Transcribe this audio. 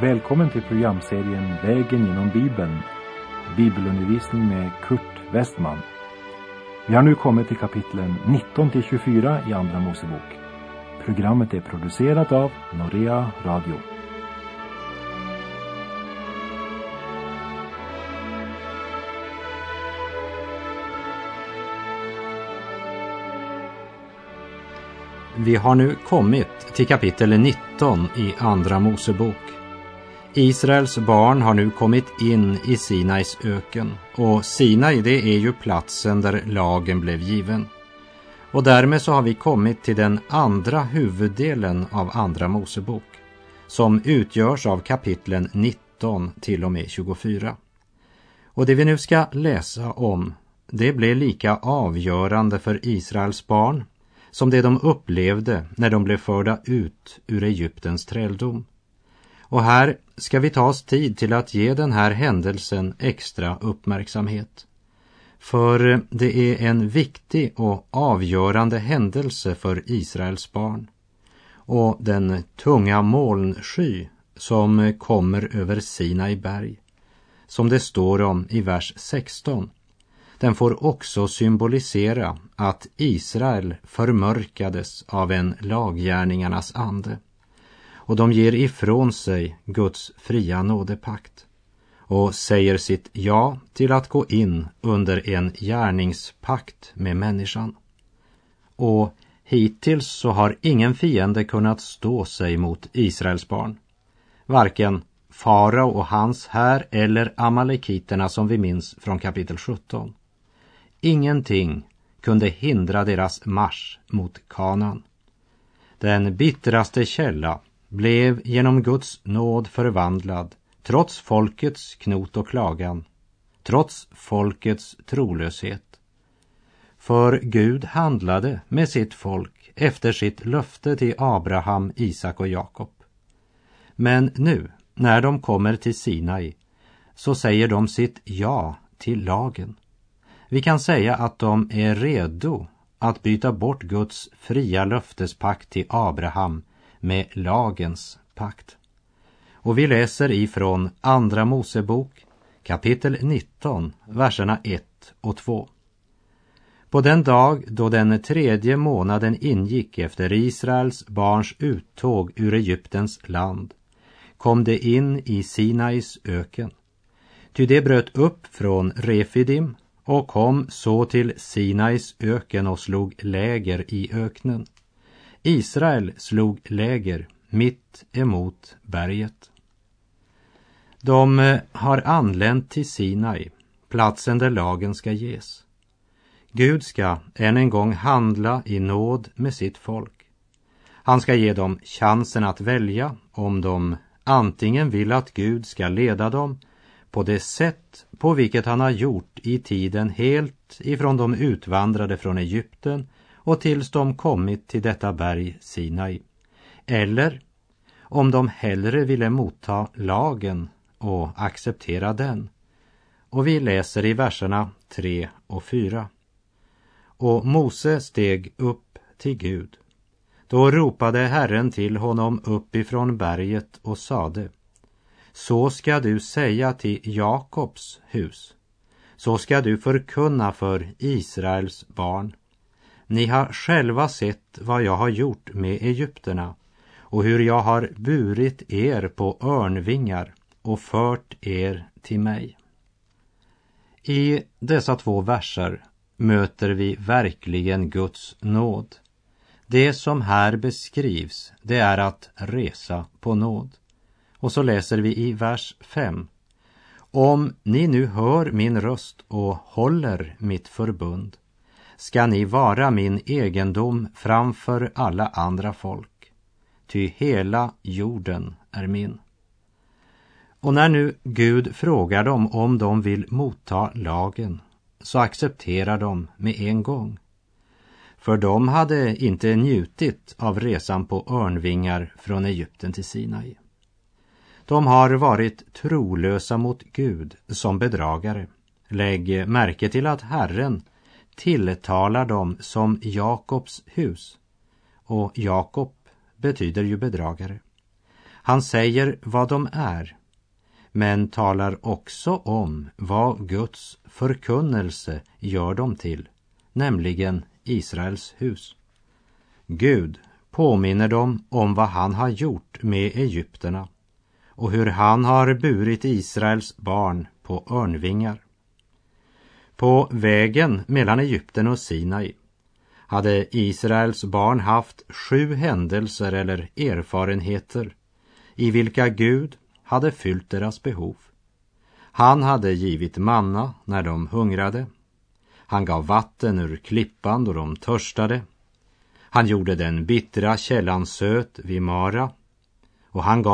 Välkommen till programserien Vägen genom Bibeln. Bibelundervisning med Kurt Westman. Vi har nu kommit till kapitlen 19 till 24 i Andra Mosebok. Programmet är producerat av Norea Radio. Vi har nu kommit till kapitel 19 i Andra Mosebok. Israels barn har nu kommit in i Sinais öken och Sinai det är ju platsen där lagen blev given. Och därmed så har vi kommit till den andra huvuddelen av Andra Mosebok som utgörs av kapitlen 19 till och med 24. Och det vi nu ska läsa om det blev lika avgörande för Israels barn som det de upplevde när de blev förda ut ur Egyptens träldom. Och här ska vi ta oss tid till att ge den här händelsen extra uppmärksamhet. För det är en viktig och avgörande händelse för Israels barn. Och den tunga molnsky som kommer över Sinai berg, som det står om i vers 16, den får också symbolisera att Israel förmörkades av en laggärningarnas ande och de ger ifrån sig Guds fria nådepakt och säger sitt ja till att gå in under en gärningspakt med människan. Och hittills så har ingen fiende kunnat stå sig mot Israels barn. Varken farao och hans här eller amalekiterna som vi minns från kapitel 17. Ingenting kunde hindra deras marsch mot kanan. Den bittraste källa blev genom Guds nåd förvandlad trots folkets knot och klagan, trots folkets trolöshet. För Gud handlade med sitt folk efter sitt löfte till Abraham, Isak och Jakob. Men nu, när de kommer till Sinai, så säger de sitt ja till lagen. Vi kan säga att de är redo att byta bort Guds fria löftespakt till Abraham med lagens pakt. Och vi läser ifrån Andra Mosebok kapitel 19, verserna 1 och 2. På den dag då den tredje månaden ingick efter Israels barns uttåg ur Egyptens land kom det in i Sinais öken. Ty det bröt upp från Refidim och kom så till Sinais öken och slog läger i öknen. Israel slog läger mitt emot berget. De eh, har anlänt till Sinai, platsen där lagen ska ges. Gud ska än en gång handla i nåd med sitt folk. Han ska ge dem chansen att välja om de antingen vill att Gud ska leda dem på det sätt på vilket han har gjort i tiden helt ifrån de utvandrade från Egypten och tills de kommit till detta berg Sinai. Eller om de hellre ville motta lagen och acceptera den. Och vi läser i verserna 3 och 4. Och Mose steg upp till Gud. Då ropade Herren till honom uppifrån berget och sade så ska du säga till Jakobs hus. Så ska du förkunna för Israels barn. Ni har själva sett vad jag har gjort med Egypterna och hur jag har burit er på örnvingar och fört er till mig. I dessa två verser möter vi verkligen Guds nåd. Det som här beskrivs, det är att resa på nåd. Och så läser vi i vers 5. Om ni nu hör min röst och håller mitt förbund ska ni vara min egendom framför alla andra folk, ty hela jorden är min. Och när nu Gud frågar dem om de vill motta lagen så accepterar de med en gång. För de hade inte njutit av resan på örnvingar från Egypten till Sinai. De har varit trolösa mot Gud som bedragare. Lägg märke till att Herren tilltalar dem som Jakobs hus. Och Jakob betyder ju bedragare. Han säger vad de är, men talar också om vad Guds förkunnelse gör dem till, nämligen Israels hus. Gud påminner dem om vad han har gjort med egypterna och hur han har burit Israels barn på örnvingar. På vägen mellan Egypten och Sinai hade Israels barn haft sju händelser eller erfarenheter i vilka Gud hade fyllt deras behov. Han hade givit manna när de hungrade. Han gav vatten ur klippan då de törstade. Han gjorde den bittra källan söt vid Mara och han gav